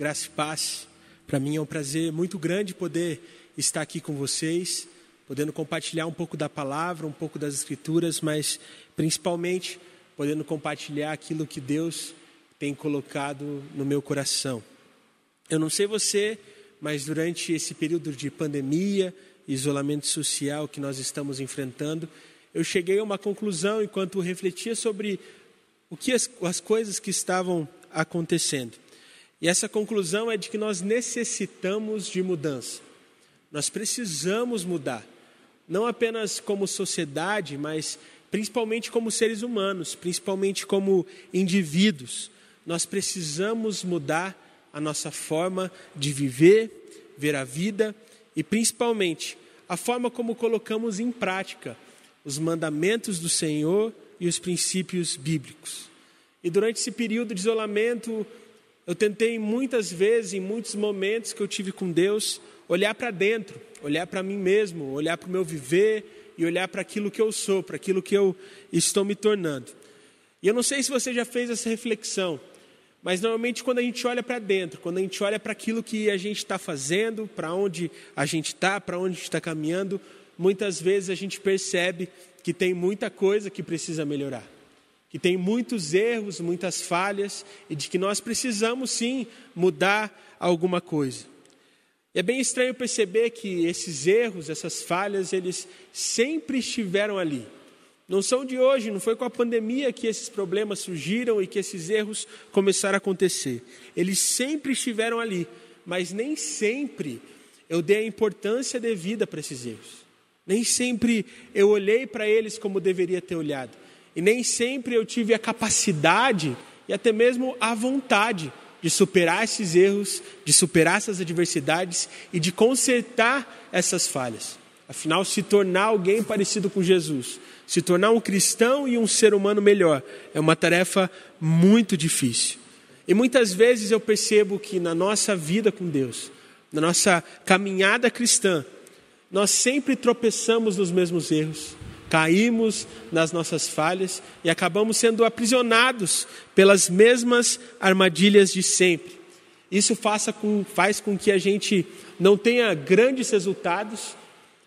graça e paz. Para mim é um prazer muito grande poder estar aqui com vocês, podendo compartilhar um pouco da palavra, um pouco das escrituras, mas principalmente podendo compartilhar aquilo que Deus tem colocado no meu coração. Eu não sei você, mas durante esse período de pandemia, isolamento social que nós estamos enfrentando, eu cheguei a uma conclusão enquanto refletia sobre o que as, as coisas que estavam acontecendo. E essa conclusão é de que nós necessitamos de mudança. Nós precisamos mudar. Não apenas como sociedade, mas principalmente como seres humanos, principalmente como indivíduos. Nós precisamos mudar a nossa forma de viver, ver a vida e principalmente a forma como colocamos em prática os mandamentos do Senhor e os princípios bíblicos. E durante esse período de isolamento, eu tentei muitas vezes, em muitos momentos que eu tive com Deus, olhar para dentro, olhar para mim mesmo, olhar para o meu viver e olhar para aquilo que eu sou, para aquilo que eu estou me tornando. E eu não sei se você já fez essa reflexão, mas normalmente quando a gente olha para dentro, quando a gente olha para aquilo que a gente está fazendo, para onde a gente está, para onde a gente está caminhando, muitas vezes a gente percebe que tem muita coisa que precisa melhorar que tem muitos erros, muitas falhas e de que nós precisamos sim mudar alguma coisa. E é bem estranho perceber que esses erros, essas falhas, eles sempre estiveram ali. Não são de hoje, não foi com a pandemia que esses problemas surgiram e que esses erros começaram a acontecer. Eles sempre estiveram ali, mas nem sempre eu dei a importância devida para esses erros. Nem sempre eu olhei para eles como deveria ter olhado. E nem sempre eu tive a capacidade e até mesmo a vontade de superar esses erros, de superar essas adversidades e de consertar essas falhas. Afinal, se tornar alguém parecido com Jesus, se tornar um cristão e um ser humano melhor, é uma tarefa muito difícil. E muitas vezes eu percebo que na nossa vida com Deus, na nossa caminhada cristã, nós sempre tropeçamos nos mesmos erros, caímos nas nossas falhas e acabamos sendo aprisionados pelas mesmas armadilhas de sempre. Isso com, faz com que a gente não tenha grandes resultados,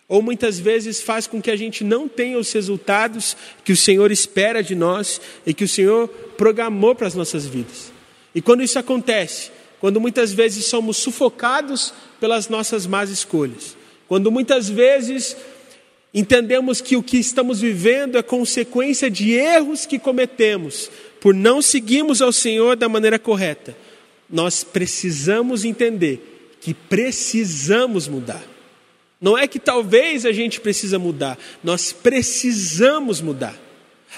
ou muitas vezes faz com que a gente não tenha os resultados que o Senhor espera de nós e que o Senhor programou para as nossas vidas. E quando isso acontece, quando muitas vezes somos sufocados pelas nossas más escolhas, quando muitas vezes entendemos que o que estamos vivendo é consequência de erros que cometemos por não seguirmos ao Senhor da maneira correta. Nós precisamos entender que precisamos mudar. Não é que talvez a gente precisa mudar, nós precisamos mudar.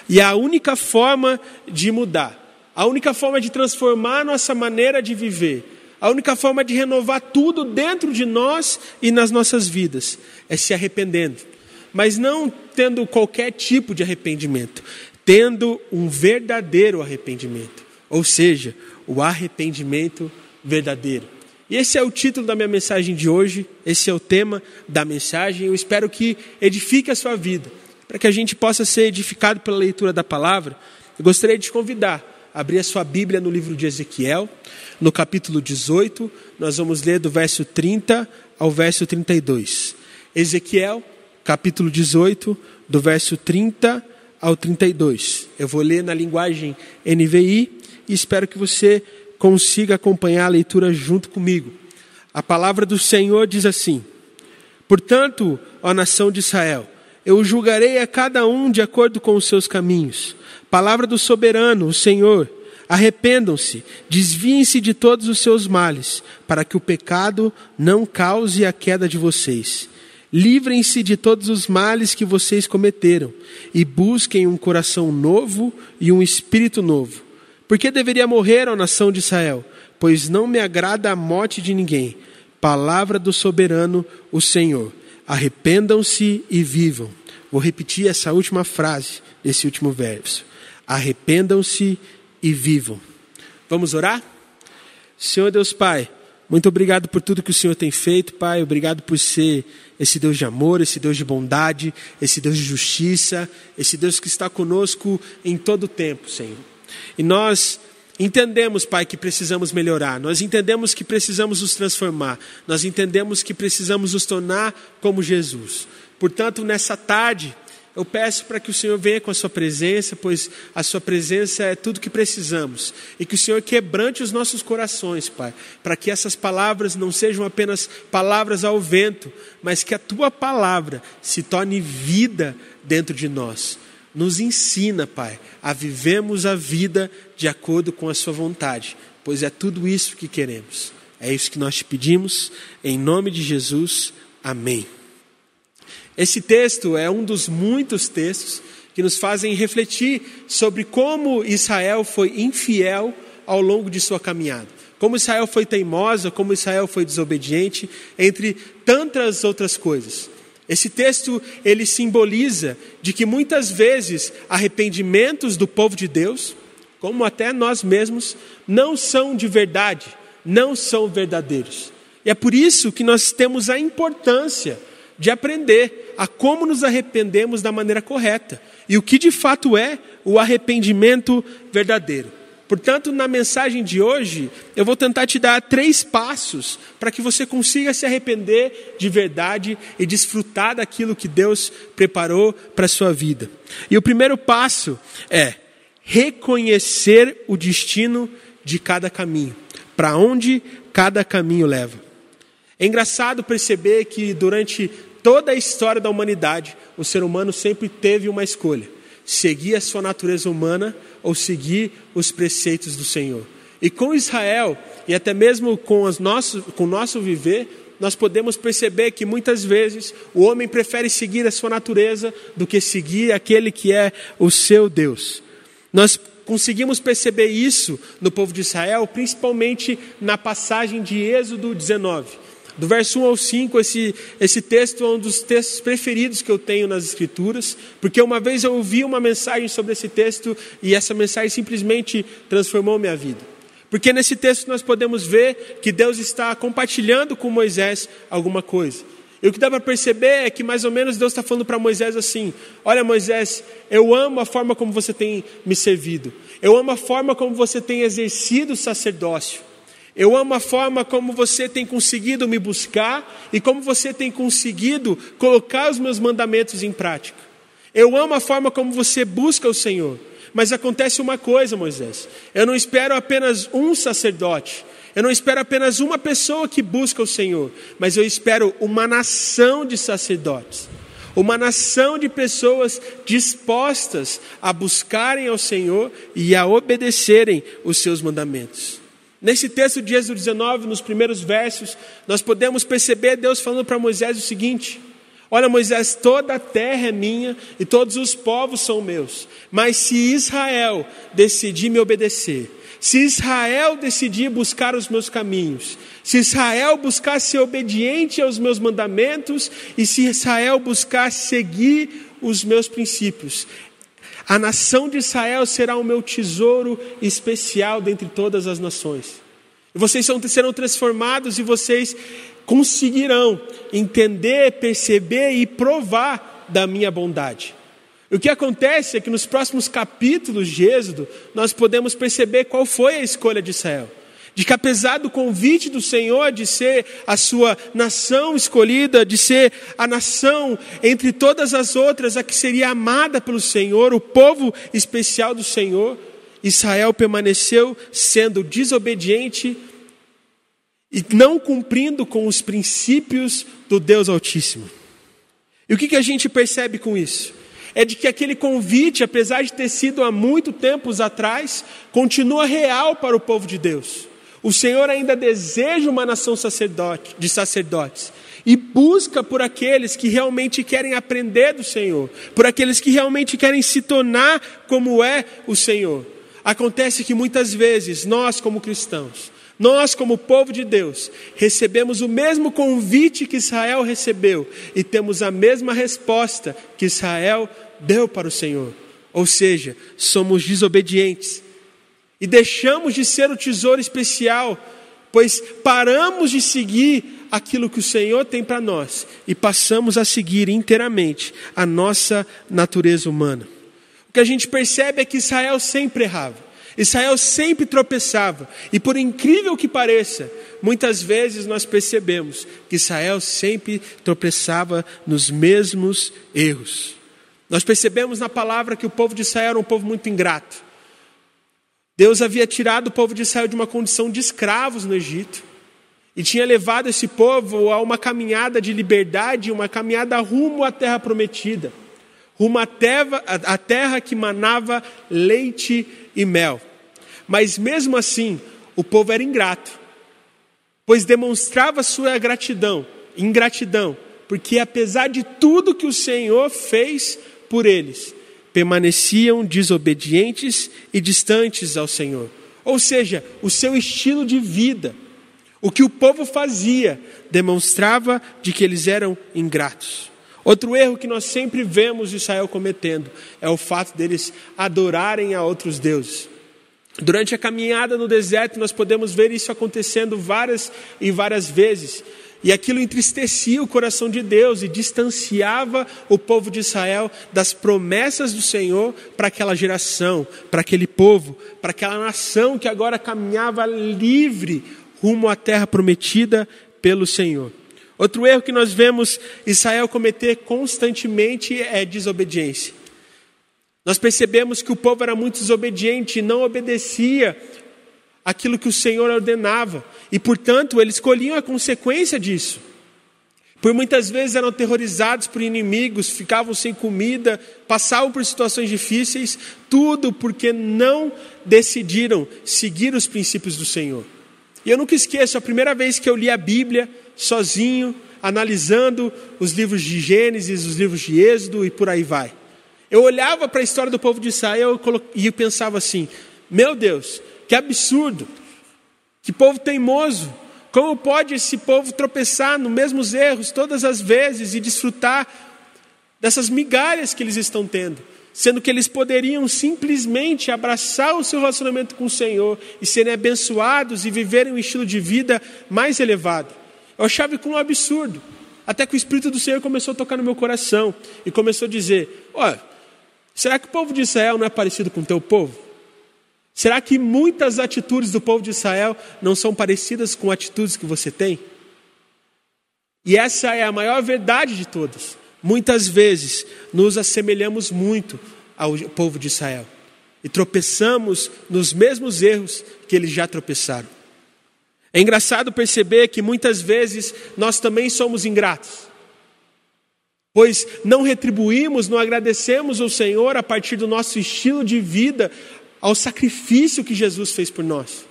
E a única forma de mudar, a única forma de transformar a nossa maneira de viver, a única forma de renovar tudo dentro de nós e nas nossas vidas é se arrependendo mas não tendo qualquer tipo de arrependimento, tendo um verdadeiro arrependimento, ou seja, o arrependimento verdadeiro. E esse é o título da minha mensagem de hoje, esse é o tema da mensagem. Eu espero que edifique a sua vida, para que a gente possa ser edificado pela leitura da palavra. Eu gostaria de te convidar a abrir a sua Bíblia no livro de Ezequiel, no capítulo 18, nós vamos ler do verso 30 ao verso 32. Ezequiel, capítulo 18, do verso 30 ao 32. Eu vou ler na linguagem NVI e espero que você consiga acompanhar a leitura junto comigo. A palavra do Senhor diz assim: Portanto, ó nação de Israel, eu julgarei a cada um de acordo com os seus caminhos. Palavra do soberano, o Senhor. Arrependam-se, desviem-se de todos os seus males, para que o pecado não cause a queda de vocês. Livrem-se de todos os males que vocês cometeram e busquem um coração novo e um espírito novo. Por que deveria morrer, a nação de Israel? Pois não me agrada a morte de ninguém. Palavra do soberano, o Senhor. Arrependam-se e vivam. Vou repetir essa última frase desse último verso. Arrependam-se e vivam. Vamos orar? Senhor Deus Pai, muito obrigado por tudo que o Senhor tem feito, Pai. Obrigado por ser esse Deus de amor, esse Deus de bondade, esse Deus de justiça, esse Deus que está conosco em todo o tempo, Senhor. E nós Entendemos, Pai, que precisamos melhorar, nós entendemos que precisamos nos transformar, nós entendemos que precisamos nos tornar como Jesus. Portanto, nessa tarde, eu peço para que o Senhor venha com a Sua presença, pois a Sua presença é tudo que precisamos, e que o Senhor quebrante os nossos corações, Pai, para que essas palavras não sejam apenas palavras ao vento, mas que a Tua palavra se torne vida dentro de nós. Nos ensina, Pai, a vivemos a vida de acordo com a Sua vontade, pois é tudo isso que queremos. É isso que nós te pedimos, em nome de Jesus. Amém. Esse texto é um dos muitos textos que nos fazem refletir sobre como Israel foi infiel ao longo de sua caminhada. Como Israel foi teimosa, como Israel foi desobediente, entre tantas outras coisas. Esse texto ele simboliza de que muitas vezes arrependimentos do povo de Deus, como até nós mesmos, não são de verdade, não são verdadeiros. E é por isso que nós temos a importância de aprender a como nos arrependemos da maneira correta e o que de fato é o arrependimento verdadeiro. Portanto, na mensagem de hoje, eu vou tentar te dar três passos para que você consiga se arrepender de verdade e desfrutar daquilo que Deus preparou para a sua vida. E o primeiro passo é reconhecer o destino de cada caminho, para onde cada caminho leva. É engraçado perceber que durante toda a história da humanidade, o ser humano sempre teve uma escolha: seguir a sua natureza humana ou seguir os preceitos do Senhor. E com Israel, e até mesmo com, os nossos, com o nosso viver, nós podemos perceber que muitas vezes o homem prefere seguir a sua natureza do que seguir aquele que é o seu Deus. Nós conseguimos perceber isso no povo de Israel, principalmente na passagem de Êxodo 19. Do verso 1 ao 5, esse, esse texto é um dos textos preferidos que eu tenho nas Escrituras, porque uma vez eu ouvi uma mensagem sobre esse texto e essa mensagem simplesmente transformou minha vida. Porque nesse texto nós podemos ver que Deus está compartilhando com Moisés alguma coisa. E o que dá para perceber é que mais ou menos Deus está falando para Moisés assim: Olha, Moisés, eu amo a forma como você tem me servido, eu amo a forma como você tem exercido o sacerdócio. Eu amo a forma como você tem conseguido me buscar e como você tem conseguido colocar os meus mandamentos em prática. Eu amo a forma como você busca o Senhor. Mas acontece uma coisa, Moisés. Eu não espero apenas um sacerdote. Eu não espero apenas uma pessoa que busca o Senhor. Mas eu espero uma nação de sacerdotes. Uma nação de pessoas dispostas a buscarem ao Senhor e a obedecerem os seus mandamentos. Nesse texto de Êxodo 19, nos primeiros versos, nós podemos perceber Deus falando para Moisés o seguinte: Olha, Moisés, toda a terra é minha e todos os povos são meus. Mas se Israel decidir me obedecer, se Israel decidir buscar os meus caminhos, se Israel buscar ser obediente aos meus mandamentos e se Israel buscar seguir os meus princípios, a nação de Israel será o meu tesouro especial dentre todas as nações. Vocês serão transformados e vocês conseguirão entender, perceber e provar da minha bondade. O que acontece é que nos próximos capítulos de Êxodo, nós podemos perceber qual foi a escolha de Israel de que apesar do convite do Senhor de ser a sua nação escolhida, de ser a nação entre todas as outras a que seria amada pelo Senhor, o povo especial do Senhor, Israel permaneceu sendo desobediente e não cumprindo com os princípios do Deus Altíssimo. E o que, a gente percebe com isso? É de que aquele convite, apesar de ter sido há muito tempos atrás, continua real para o povo de Deus. O Senhor ainda deseja uma nação sacerdote, de sacerdotes e busca por aqueles que realmente querem aprender do Senhor, por aqueles que realmente querem se tornar como é o Senhor. Acontece que muitas vezes nós, como cristãos, nós, como povo de Deus, recebemos o mesmo convite que Israel recebeu e temos a mesma resposta que Israel deu para o Senhor. Ou seja, somos desobedientes, e deixamos de ser o tesouro especial, pois paramos de seguir aquilo que o Senhor tem para nós e passamos a seguir inteiramente a nossa natureza humana. O que a gente percebe é que Israel sempre errava. Israel sempre tropeçava, e por incrível que pareça, muitas vezes nós percebemos que Israel sempre tropeçava nos mesmos erros. Nós percebemos na palavra que o povo de Israel era um povo muito ingrato. Deus havia tirado o povo de Israel de uma condição de escravos no Egito e tinha levado esse povo a uma caminhada de liberdade, uma caminhada rumo à terra prometida, rumo à terra, à terra que manava leite e mel. Mas mesmo assim, o povo era ingrato, pois demonstrava sua gratidão, ingratidão, porque apesar de tudo que o Senhor fez por eles, permaneciam desobedientes e distantes ao Senhor. Ou seja, o seu estilo de vida, o que o povo fazia, demonstrava de que eles eram ingratos. Outro erro que nós sempre vemos Israel cometendo é o fato deles adorarem a outros deuses. Durante a caminhada no deserto, nós podemos ver isso acontecendo várias e várias vezes. E aquilo entristecia o coração de Deus e distanciava o povo de Israel das promessas do Senhor para aquela geração, para aquele povo, para aquela nação que agora caminhava livre rumo à terra prometida pelo Senhor. Outro erro que nós vemos Israel cometer constantemente é desobediência. Nós percebemos que o povo era muito desobediente e não obedecia aquilo que o Senhor ordenava, e portanto eles colhiam a consequência disso. Por muitas vezes eram terrorizados por inimigos, ficavam sem comida, passavam por situações difíceis, tudo porque não decidiram seguir os princípios do Senhor. E eu nunca esqueço a primeira vez que eu li a Bíblia sozinho, analisando os livros de Gênesis, os livros de Êxodo e por aí vai. Eu olhava para a história do povo de Israel e pensava assim: meu Deus, que absurdo! Que povo teimoso! Como pode esse povo tropeçar nos mesmos erros todas as vezes e desfrutar dessas migalhas que eles estão tendo? Sendo que eles poderiam simplesmente abraçar o seu relacionamento com o Senhor e serem abençoados e viverem um estilo de vida mais elevado. Eu achava aquilo um absurdo. Até que o Espírito do Senhor começou a tocar no meu coração e começou a dizer: Olha, será que o povo de Israel não é parecido com o teu povo? Será que muitas atitudes do povo de Israel não são parecidas com atitudes que você tem? E essa é a maior verdade de todas. Muitas vezes nos assemelhamos muito ao povo de Israel e tropeçamos nos mesmos erros que eles já tropeçaram. É engraçado perceber que muitas vezes nós também somos ingratos, pois não retribuímos, não agradecemos ao Senhor a partir do nosso estilo de vida, ao sacrifício que Jesus fez por nós.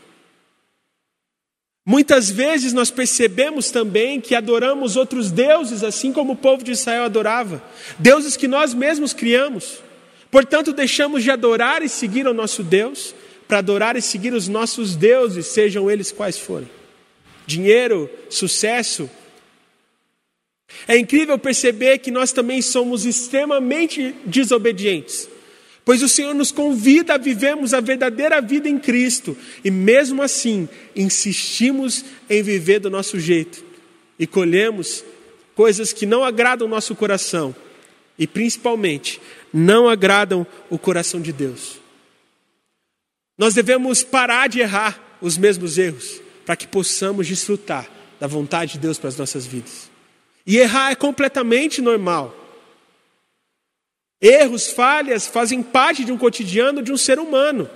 Muitas vezes nós percebemos também que adoramos outros deuses, assim como o povo de Israel adorava, deuses que nós mesmos criamos. Portanto, deixamos de adorar e seguir o nosso Deus para adorar e seguir os nossos deuses, sejam eles quais forem. Dinheiro, sucesso. É incrível perceber que nós também somos extremamente desobedientes. Pois o Senhor nos convida a vivermos a verdadeira vida em Cristo, e mesmo assim insistimos em viver do nosso jeito, e colhemos coisas que não agradam o nosso coração, e principalmente não agradam o coração de Deus. Nós devemos parar de errar os mesmos erros, para que possamos desfrutar da vontade de Deus para as nossas vidas. E errar é completamente normal. Erros, falhas fazem parte de um cotidiano de um ser humano.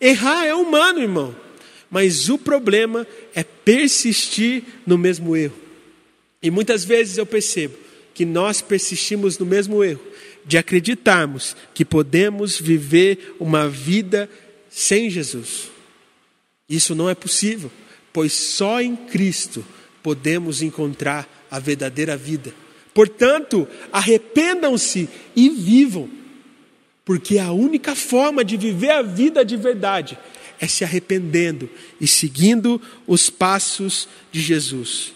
Errar é humano, irmão. Mas o problema é persistir no mesmo erro. E muitas vezes eu percebo que nós persistimos no mesmo erro, de acreditarmos que podemos viver uma vida sem Jesus. Isso não é possível, pois só em Cristo podemos encontrar a verdadeira vida. Portanto, arrependam-se e vivam, porque a única forma de viver a vida de verdade é se arrependendo e seguindo os passos de Jesus.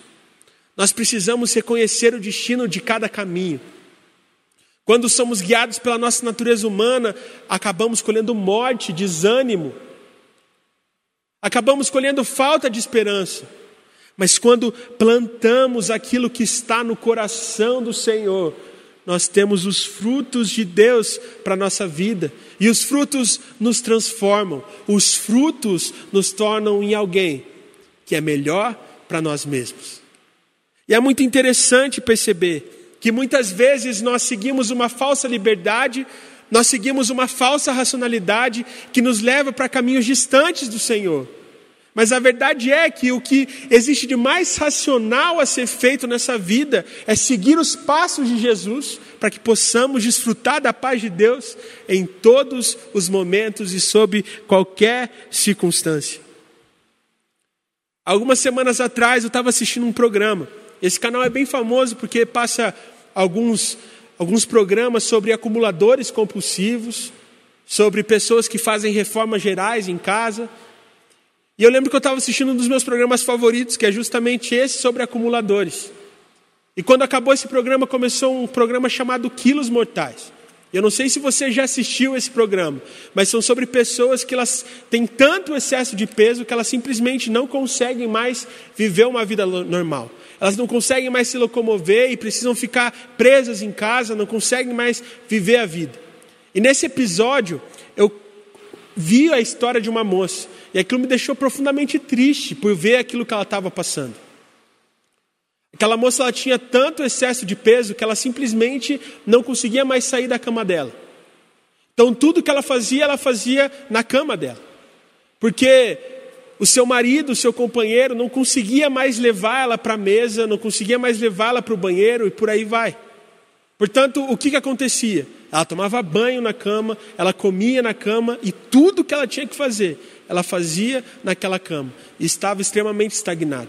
Nós precisamos reconhecer o destino de cada caminho. Quando somos guiados pela nossa natureza humana, acabamos colhendo morte, desânimo, acabamos colhendo falta de esperança. Mas quando plantamos aquilo que está no coração do Senhor, nós temos os frutos de Deus para a nossa vida. E os frutos nos transformam, os frutos nos tornam em alguém que é melhor para nós mesmos. E é muito interessante perceber que muitas vezes nós seguimos uma falsa liberdade, nós seguimos uma falsa racionalidade que nos leva para caminhos distantes do Senhor. Mas a verdade é que o que existe de mais racional a ser feito nessa vida é seguir os passos de Jesus para que possamos desfrutar da paz de Deus em todos os momentos e sob qualquer circunstância. Algumas semanas atrás eu estava assistindo um programa. Esse canal é bem famoso porque passa alguns, alguns programas sobre acumuladores compulsivos, sobre pessoas que fazem reformas gerais em casa. E eu lembro que eu estava assistindo um dos meus programas favoritos, que é justamente esse sobre acumuladores. E quando acabou esse programa, começou um programa chamado Quilos Mortais. Eu não sei se você já assistiu esse programa, mas são sobre pessoas que elas têm tanto excesso de peso que elas simplesmente não conseguem mais viver uma vida normal. Elas não conseguem mais se locomover e precisam ficar presas em casa, não conseguem mais viver a vida. E nesse episódio, eu vi a história de uma moça e aquilo me deixou profundamente triste por ver aquilo que ela estava passando. Aquela moça ela tinha tanto excesso de peso que ela simplesmente não conseguia mais sair da cama dela. Então tudo que ela fazia, ela fazia na cama dela. Porque o seu marido, o seu companheiro, não conseguia mais levá-la para a mesa, não conseguia mais levá-la para o banheiro e por aí vai. Portanto, o que, que acontecia? Ela tomava banho na cama, ela comia na cama e tudo que ela tinha que fazer ela fazia naquela cama e estava extremamente estagnada.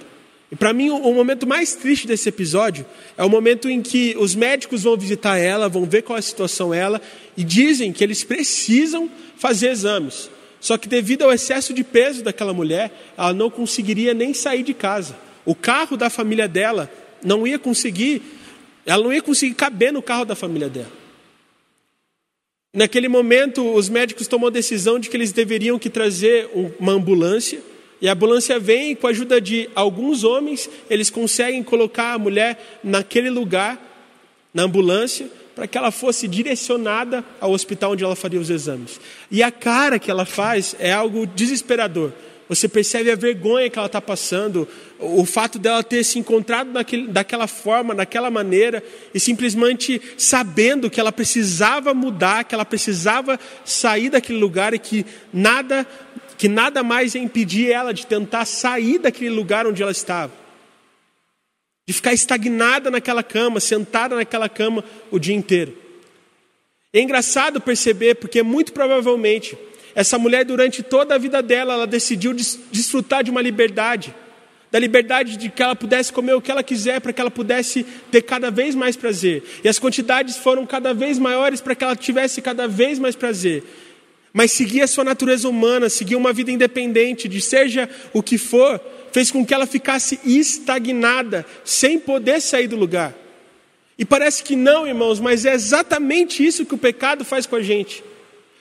E para mim, o momento mais triste desse episódio é o momento em que os médicos vão visitar ela, vão ver qual é a situação dela e dizem que eles precisam fazer exames. Só que devido ao excesso de peso daquela mulher, ela não conseguiria nem sair de casa. O carro da família dela não ia conseguir, ela não ia conseguir caber no carro da família dela. Naquele momento, os médicos tomam a decisão de que eles deveriam que trazer uma ambulância. E a ambulância vem e, com a ajuda de alguns homens, eles conseguem colocar a mulher naquele lugar, na ambulância, para que ela fosse direcionada ao hospital onde ela faria os exames. E a cara que ela faz é algo desesperador. Você percebe a vergonha que ela está passando, o fato dela ter se encontrado naquele, daquela forma, daquela maneira, e simplesmente sabendo que ela precisava mudar, que ela precisava sair daquele lugar e que nada, que nada mais ia impedir ela de tentar sair daquele lugar onde ela estava. De ficar estagnada naquela cama, sentada naquela cama o dia inteiro. É engraçado perceber, porque muito provavelmente essa mulher, durante toda a vida dela, ela decidiu desfrutar de uma liberdade. Da liberdade de que ela pudesse comer o que ela quiser, para que ela pudesse ter cada vez mais prazer. E as quantidades foram cada vez maiores para que ela tivesse cada vez mais prazer. Mas seguir a sua natureza humana, seguir uma vida independente, de seja o que for, fez com que ela ficasse estagnada, sem poder sair do lugar. E parece que não, irmãos, mas é exatamente isso que o pecado faz com a gente.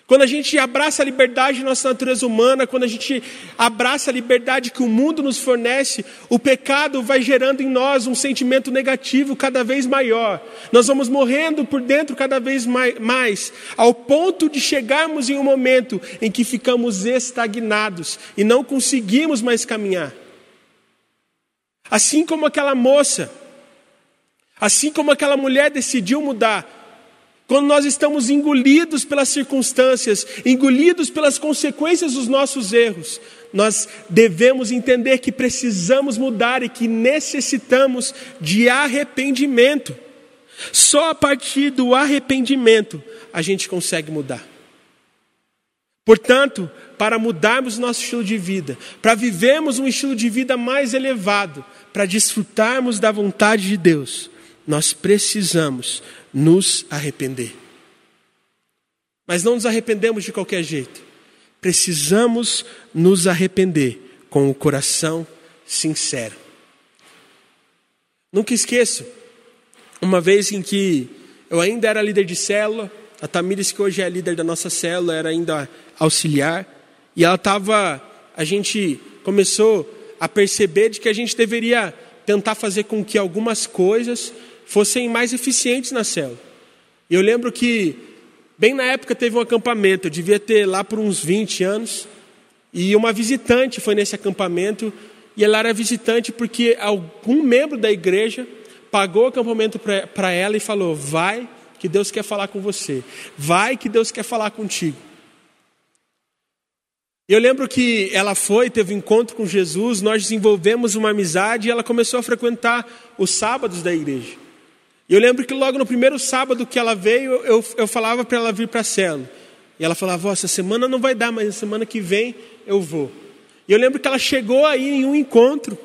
Quando a gente abraça a liberdade de nossa natureza humana, quando a gente abraça a liberdade que o mundo nos fornece, o pecado vai gerando em nós um sentimento negativo cada vez maior. Nós vamos morrendo por dentro cada vez mais, ao ponto de chegarmos em um momento em que ficamos estagnados e não conseguimos mais caminhar. Assim como aquela moça, assim como aquela mulher decidiu mudar, quando nós estamos engolidos pelas circunstâncias, engolidos pelas consequências dos nossos erros, nós devemos entender que precisamos mudar e que necessitamos de arrependimento. Só a partir do arrependimento a gente consegue mudar. Portanto, para mudarmos nosso estilo de vida, para vivermos um estilo de vida mais elevado, para desfrutarmos da vontade de Deus, nós precisamos nos arrepender. Mas não nos arrependemos de qualquer jeito. Precisamos nos arrepender com o coração sincero. Nunca esqueço uma vez em que eu ainda era líder de célula, a Tamires, que hoje é líder da nossa célula, era ainda auxiliar, e ela estava, a gente começou a perceber de que a gente deveria tentar fazer com que algumas coisas fossem mais eficientes na célula. E eu lembro que, bem na época, teve um acampamento, eu devia ter lá por uns 20 anos, e uma visitante foi nesse acampamento, e ela era visitante porque algum membro da igreja pagou o acampamento para ela e falou: Vai, que Deus quer falar com você, vai, que Deus quer falar contigo. Eu lembro que ela foi, teve um encontro com Jesus, nós desenvolvemos uma amizade e ela começou a frequentar os sábados da igreja. E eu lembro que logo no primeiro sábado que ela veio, eu, eu falava para ela vir para a célula. E ela falava: essa semana não vai dar, mas a semana que vem eu vou. E eu lembro que ela chegou aí em um encontro,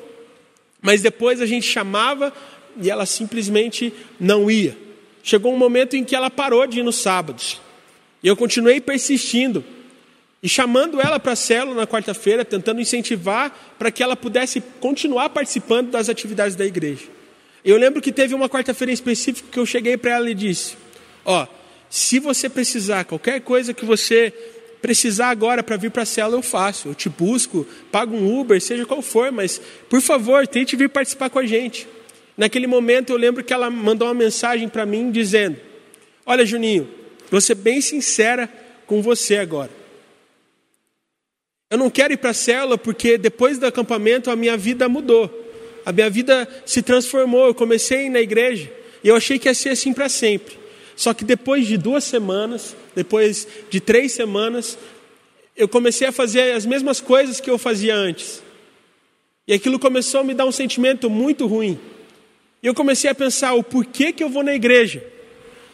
mas depois a gente chamava e ela simplesmente não ia. Chegou um momento em que ela parou de ir nos sábados. E eu continuei persistindo. E chamando ela para a célula na quarta-feira, tentando incentivar para que ela pudesse continuar participando das atividades da igreja. Eu lembro que teve uma quarta-feira em específico que eu cheguei para ela e disse: Ó, se você precisar, qualquer coisa que você precisar agora para vir para a célula, eu faço. Eu te busco, pago um Uber, seja qual for, mas por favor, tente vir participar com a gente. Naquele momento eu lembro que ela mandou uma mensagem para mim dizendo: Olha, Juninho, vou ser bem sincera com você agora. Eu não quero ir para a célula porque depois do acampamento a minha vida mudou. A minha vida se transformou. Eu comecei na igreja e eu achei que ia ser assim para sempre. Só que depois de duas semanas, depois de três semanas, eu comecei a fazer as mesmas coisas que eu fazia antes. E aquilo começou a me dar um sentimento muito ruim. E eu comecei a pensar: o porquê que eu vou na igreja,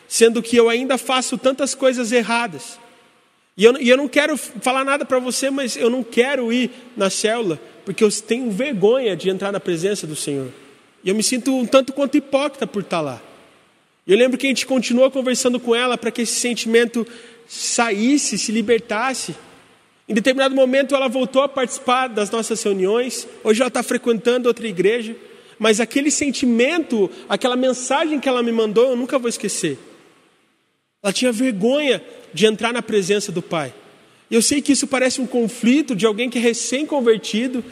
sendo que eu ainda faço tantas coisas erradas? E eu, e eu não quero falar nada para você, mas eu não quero ir na célula, porque eu tenho vergonha de entrar na presença do Senhor. E eu me sinto um tanto quanto hipócrita por estar lá. Eu lembro que a gente continuou conversando com ela para que esse sentimento saísse, se libertasse. Em determinado momento ela voltou a participar das nossas reuniões. Hoje ela está frequentando outra igreja. Mas aquele sentimento, aquela mensagem que ela me mandou, eu nunca vou esquecer. Ela tinha vergonha de entrar na presença do Pai. E eu sei que isso parece um conflito de alguém que é recém-convertido,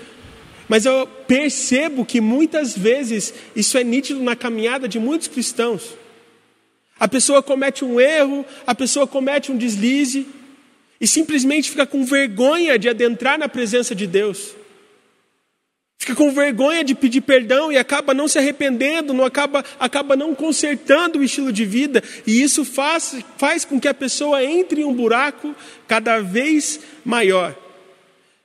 mas eu percebo que muitas vezes isso é nítido na caminhada de muitos cristãos. A pessoa comete um erro, a pessoa comete um deslize e simplesmente fica com vergonha de adentrar na presença de Deus. Fica com vergonha de pedir perdão e acaba não se arrependendo, não acaba, acaba não consertando o estilo de vida, e isso faz, faz com que a pessoa entre em um buraco cada vez maior.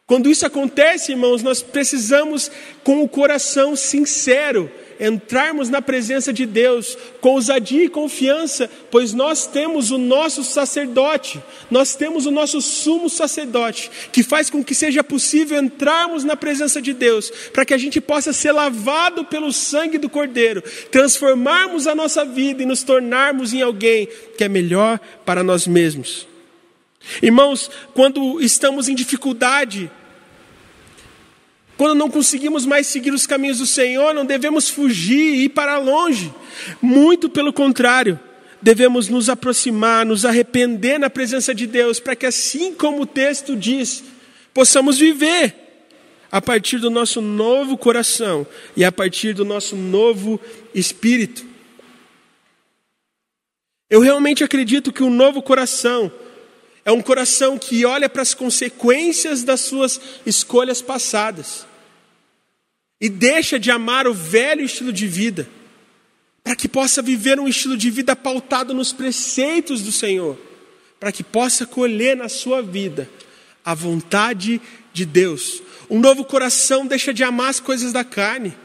Quando isso acontece, irmãos, nós precisamos, com o coração sincero, entrarmos na presença de Deus com ousadia e confiança, pois nós temos o nosso sacerdote, nós temos o nosso sumo sacerdote, que faz com que seja possível entrarmos na presença de Deus, para que a gente possa ser lavado pelo sangue do Cordeiro, transformarmos a nossa vida e nos tornarmos em alguém que é melhor para nós mesmos. Irmãos, quando estamos em dificuldade, quando não conseguimos mais seguir os caminhos do Senhor, não devemos fugir e ir para longe. Muito pelo contrário, devemos nos aproximar, nos arrepender na presença de Deus, para que assim como o texto diz, possamos viver a partir do nosso novo coração e a partir do nosso novo espírito. Eu realmente acredito que o um novo coração é um coração que olha para as consequências das suas escolhas passadas e deixa de amar o velho estilo de vida, para que possa viver um estilo de vida pautado nos preceitos do Senhor, para que possa colher na sua vida a vontade de Deus. Um novo coração deixa de amar as coisas da carne.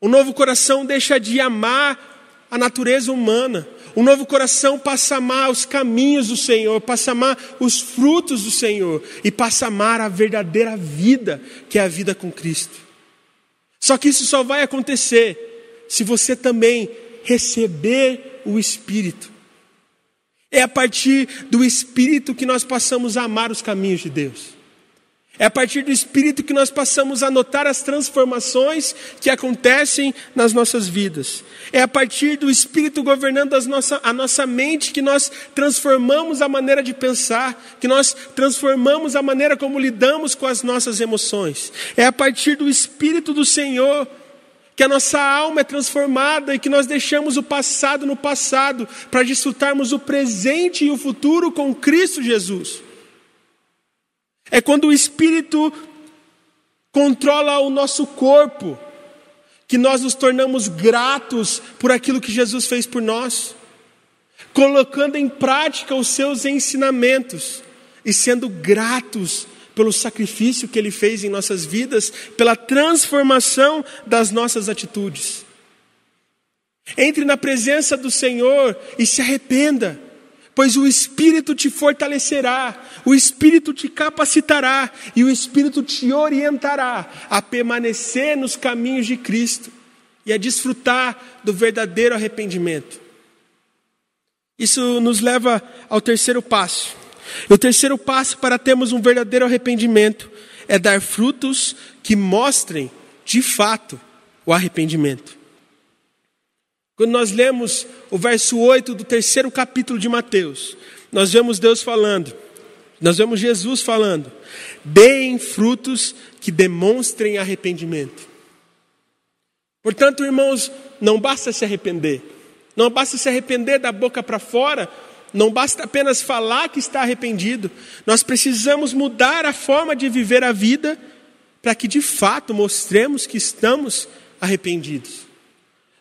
Um novo coração deixa de amar a natureza humana. Um novo coração passa a amar os caminhos do Senhor, passa a amar os frutos do Senhor e passa a amar a verdadeira vida, que é a vida com Cristo. Só que isso só vai acontecer se você também receber o Espírito. É a partir do Espírito que nós passamos a amar os caminhos de Deus. É a partir do Espírito que nós passamos a notar as transformações que acontecem nas nossas vidas. É a partir do Espírito governando nossa, a nossa mente que nós transformamos a maneira de pensar, que nós transformamos a maneira como lidamos com as nossas emoções. É a partir do Espírito do Senhor que a nossa alma é transformada e que nós deixamos o passado no passado para desfrutarmos o presente e o futuro com Cristo Jesus. É quando o Espírito controla o nosso corpo, que nós nos tornamos gratos por aquilo que Jesus fez por nós, colocando em prática os seus ensinamentos e sendo gratos pelo sacrifício que ele fez em nossas vidas, pela transformação das nossas atitudes. Entre na presença do Senhor e se arrependa, pois o Espírito te fortalecerá, o Espírito te capacitará e o Espírito te orientará a permanecer nos caminhos de Cristo e a desfrutar do verdadeiro arrependimento. Isso nos leva ao terceiro passo. E o terceiro passo para termos um verdadeiro arrependimento é dar frutos que mostrem, de fato, o arrependimento. Quando nós lemos o verso 8 do terceiro capítulo de Mateus, nós vemos Deus falando, nós vemos Jesus falando: deem frutos que demonstrem arrependimento. Portanto, irmãos, não basta se arrepender, não basta se arrepender da boca para fora, não basta apenas falar que está arrependido, nós precisamos mudar a forma de viver a vida para que de fato mostremos que estamos arrependidos.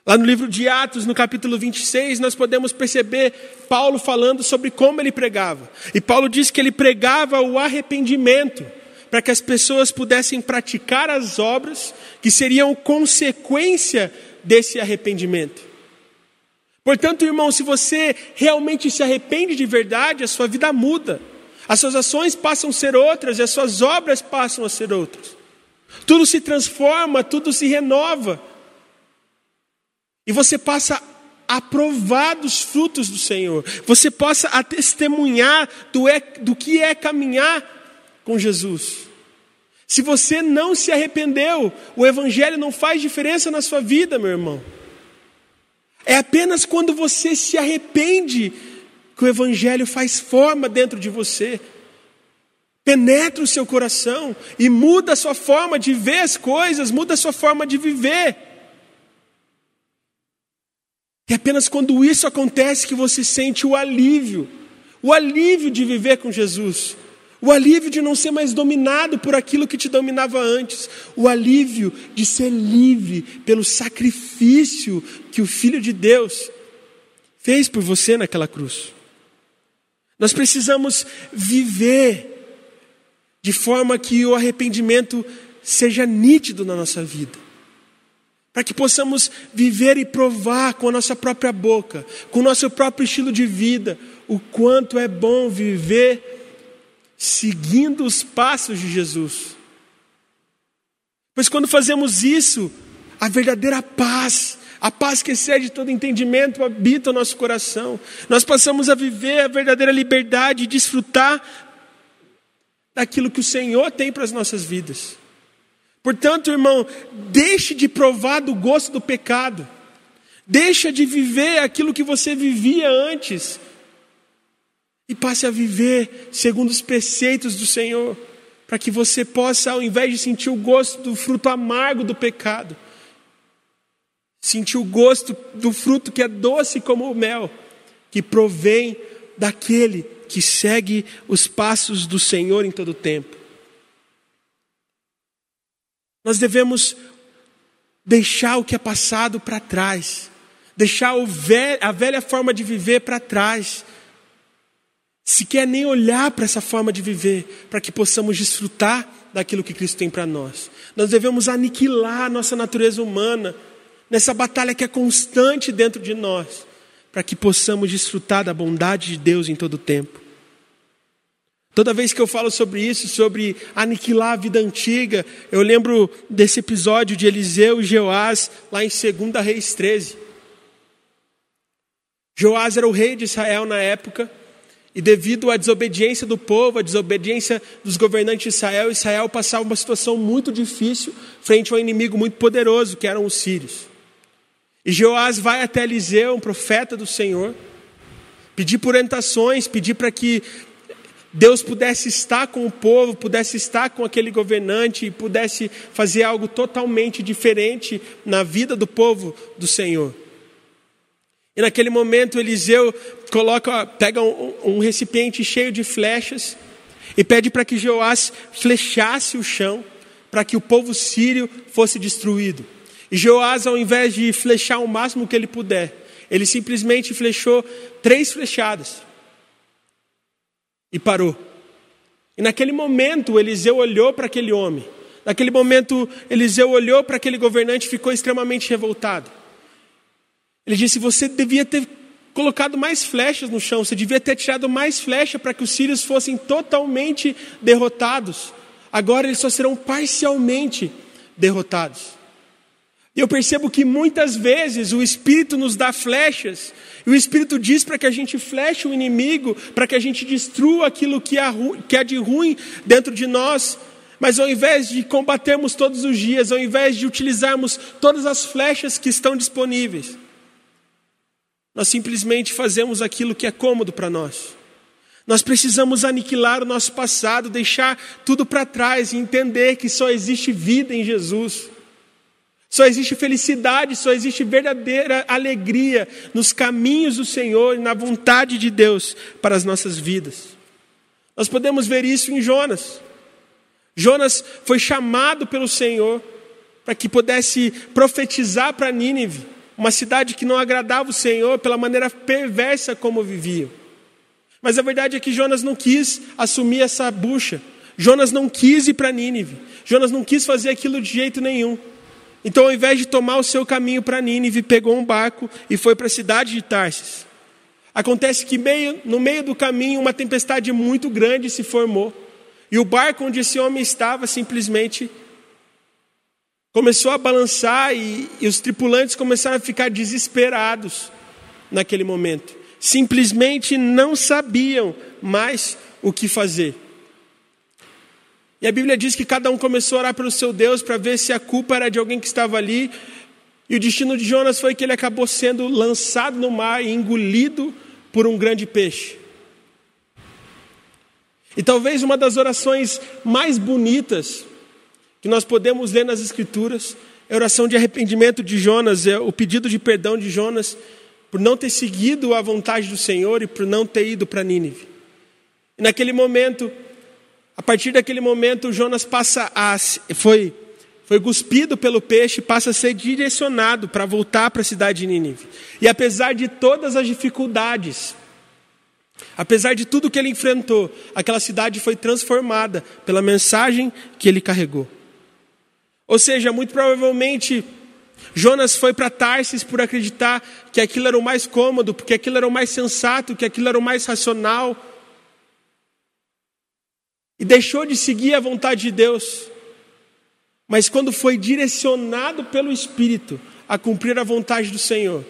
Lá no livro de Atos, no capítulo 26, nós podemos perceber Paulo falando sobre como ele pregava. E Paulo diz que ele pregava o arrependimento, para que as pessoas pudessem praticar as obras que seriam consequência desse arrependimento. Portanto, irmão, se você realmente se arrepende de verdade, a sua vida muda. As suas ações passam a ser outras e as suas obras passam a ser outras. Tudo se transforma, tudo se renova. E você passa a provar dos frutos do Senhor. Você possa a testemunhar do, é, do que é caminhar com Jesus. Se você não se arrependeu, o Evangelho não faz diferença na sua vida, meu irmão. É apenas quando você se arrepende que o Evangelho faz forma dentro de você, penetra o seu coração e muda a sua forma de ver as coisas, muda a sua forma de viver. É apenas quando isso acontece que você sente o alívio, o alívio de viver com Jesus. O alívio de não ser mais dominado por aquilo que te dominava antes. O alívio de ser livre pelo sacrifício que o Filho de Deus fez por você naquela cruz. Nós precisamos viver de forma que o arrependimento seja nítido na nossa vida. Para que possamos viver e provar com a nossa própria boca, com o nosso próprio estilo de vida, o quanto é bom viver seguindo os passos de Jesus. Pois quando fazemos isso, a verdadeira paz, a paz que excede todo entendimento, habita o nosso coração. Nós passamos a viver a verdadeira liberdade e desfrutar daquilo que o Senhor tem para as nossas vidas. Portanto, irmão, deixe de provar do gosto do pecado. Deixa de viver aquilo que você vivia antes e passe a viver segundo os preceitos do Senhor, para que você possa, ao invés de sentir o gosto do fruto amargo do pecado, sentir o gosto do fruto que é doce como o mel, que provém daquele que segue os passos do Senhor em todo o tempo. Nós devemos deixar o que é passado para trás, deixar a velha forma de viver para trás sequer nem olhar para essa forma de viver, para que possamos desfrutar daquilo que Cristo tem para nós. Nós devemos aniquilar a nossa natureza humana nessa batalha que é constante dentro de nós, para que possamos desfrutar da bondade de Deus em todo o tempo. Toda vez que eu falo sobre isso, sobre aniquilar a vida antiga, eu lembro desse episódio de Eliseu e Jeoás, lá em 2 Reis 13. Joás era o rei de Israel na época, e devido à desobediência do povo, à desobediência dos governantes de Israel, Israel passava uma situação muito difícil frente a um inimigo muito poderoso, que eram os sírios. E Jeoás vai até Eliseu, um profeta do Senhor, pedir por orientações, pedir para que Deus pudesse estar com o povo, pudesse estar com aquele governante e pudesse fazer algo totalmente diferente na vida do povo do Senhor. E naquele momento Eliseu coloca, pega um, um recipiente cheio de flechas e pede para que Joás flechasse o chão para que o povo sírio fosse destruído. E Joás, ao invés de flechar o máximo que ele puder, ele simplesmente flechou três flechadas e parou. E naquele momento, Eliseu olhou para aquele homem. Naquele momento, Eliseu olhou para aquele governante e ficou extremamente revoltado. Ele disse: Você devia ter colocado mais flechas no chão, você devia ter tirado mais flecha para que os sírios fossem totalmente derrotados. Agora eles só serão parcialmente derrotados. E eu percebo que muitas vezes o Espírito nos dá flechas, e o Espírito diz para que a gente fleche o inimigo, para que a gente destrua aquilo que há, de ruim dentro de nós, mas ao invés de combatermos todos os dias, ao invés de utilizarmos todas as flechas que estão disponíveis, nós simplesmente fazemos aquilo que é cômodo para nós. Nós precisamos aniquilar o nosso passado, deixar tudo para trás e entender que só existe vida em Jesus. Só existe felicidade, só existe verdadeira alegria nos caminhos do Senhor e na vontade de Deus para as nossas vidas. Nós podemos ver isso em Jonas. Jonas foi chamado pelo Senhor para que pudesse profetizar para Nínive, uma cidade que não agradava o Senhor pela maneira perversa como viviam. Mas a verdade é que Jonas não quis assumir essa bucha. Jonas não quis ir para Nínive. Jonas não quis fazer aquilo de jeito nenhum. Então, ao invés de tomar o seu caminho para Nínive, pegou um barco e foi para a cidade de Tarsis. Acontece que meio, no meio do caminho uma tempestade muito grande se formou. E o barco onde esse homem estava simplesmente começou a balançar e, e os tripulantes começaram a ficar desesperados naquele momento. Simplesmente não sabiam mais o que fazer. E a Bíblia diz que cada um começou a orar pelo seu Deus para ver se a culpa era de alguém que estava ali. E o destino de Jonas foi que ele acabou sendo lançado no mar e engolido por um grande peixe. E talvez uma das orações mais bonitas que nós podemos ler nas Escrituras é a oração de arrependimento de Jonas, é o pedido de perdão de Jonas por não ter seguido a vontade do Senhor e por não ter ido para Nínive. E naquele momento, a partir daquele momento, Jonas passa a foi foi cuspido pelo peixe, passa a ser direcionado para voltar para a cidade de Nínive. E apesar de todas as dificuldades, apesar de tudo que ele enfrentou, aquela cidade foi transformada pela mensagem que ele carregou. Ou seja, muito provavelmente Jonas foi para Tarsis por acreditar que aquilo era o mais cômodo, porque aquilo era o mais sensato, que aquilo era o mais racional e deixou de seguir a vontade de Deus. Mas quando foi direcionado pelo Espírito a cumprir a vontade do Senhor,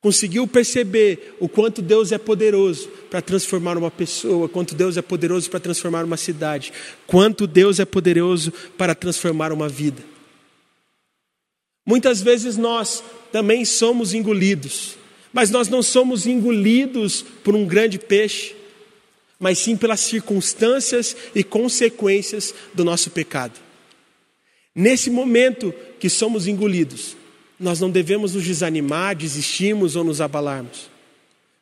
conseguiu perceber o quanto Deus é poderoso para transformar uma pessoa, quanto Deus é poderoso para transformar uma cidade, quanto Deus é poderoso para transformar uma vida. Muitas vezes nós também somos engolidos, mas nós não somos engolidos por um grande peixe, mas sim pelas circunstâncias e consequências do nosso pecado. Nesse momento que somos engolidos, nós não devemos nos desanimar, desistirmos ou nos abalarmos,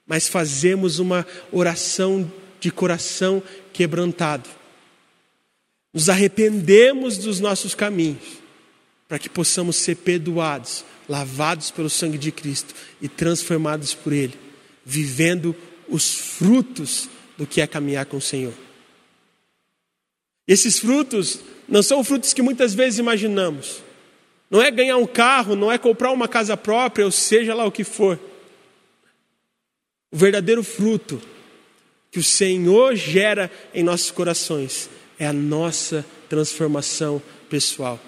mas fazemos uma oração de coração quebrantado. Nos arrependemos dos nossos caminhos, para que possamos ser perdoados, lavados pelo sangue de Cristo e transformados por Ele, vivendo os frutos do que é caminhar com o Senhor. Esses frutos não são frutos que muitas vezes imaginamos. Não é ganhar um carro, não é comprar uma casa própria, ou seja lá o que for. O verdadeiro fruto que o Senhor gera em nossos corações é a nossa transformação pessoal.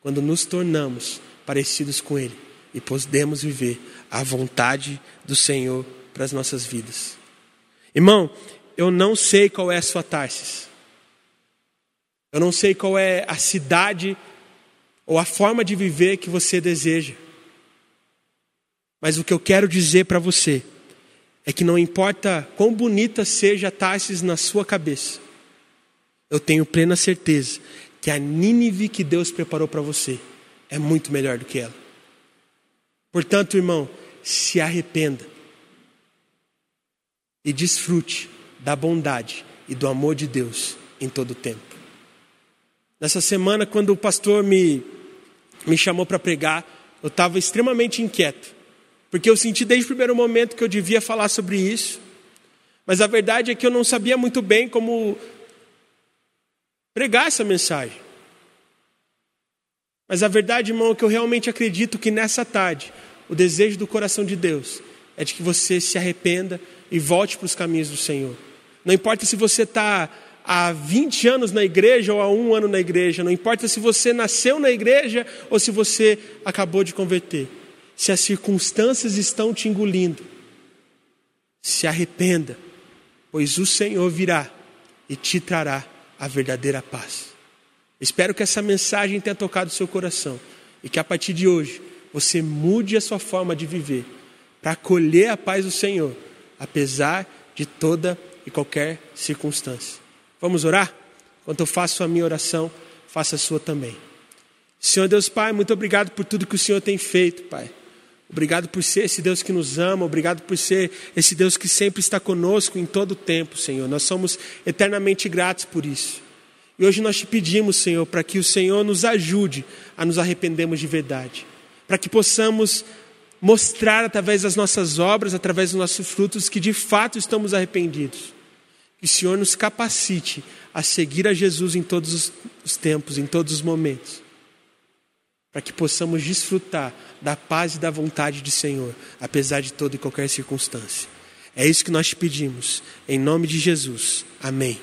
Quando nos tornamos parecidos com Ele e podemos viver a vontade do Senhor para as nossas vidas. Irmão, eu não sei qual é a sua Tarsis. Eu não sei qual é a cidade ou a forma de viver que você deseja. Mas o que eu quero dizer para você é que não importa quão bonita seja Tarsis na sua cabeça, eu tenho plena certeza que a Nínive que Deus preparou para você é muito melhor do que ela. Portanto, irmão, se arrependa e desfrute da bondade e do amor de Deus em todo o tempo. Nessa semana, quando o pastor me, me chamou para pregar, eu estava extremamente inquieto, porque eu senti desde o primeiro momento que eu devia falar sobre isso, mas a verdade é que eu não sabia muito bem como pregar essa mensagem. Mas a verdade, irmão, é que eu realmente acredito que nessa tarde, o desejo do coração de Deus é de que você se arrependa e volte para os caminhos do Senhor. Não importa se você está há 20 anos na igreja ou há um ano na igreja, não importa se você nasceu na igreja ou se você acabou de converter. Se as circunstâncias estão te engolindo, se arrependa, pois o Senhor virá e te trará a verdadeira paz. Espero que essa mensagem tenha tocado o seu coração e que a partir de hoje você mude a sua forma de viver para acolher a paz do Senhor, apesar de toda e qualquer circunstância. Vamos orar? Enquanto eu faço a minha oração, faça a sua também. Senhor Deus Pai, muito obrigado por tudo que o Senhor tem feito, Pai. Obrigado por ser esse Deus que nos ama, obrigado por ser esse Deus que sempre está conosco em todo o tempo, Senhor. Nós somos eternamente gratos por isso. E hoje nós te pedimos, Senhor, para que o Senhor nos ajude a nos arrependermos de verdade, para que possamos mostrar através das nossas obras, através dos nossos frutos, que de fato estamos arrependidos. Que o Senhor nos capacite a seguir a Jesus em todos os tempos, em todos os momentos, para que possamos desfrutar da paz e da vontade do Senhor, apesar de toda e qualquer circunstância. É isso que nós te pedimos, em nome de Jesus. Amém.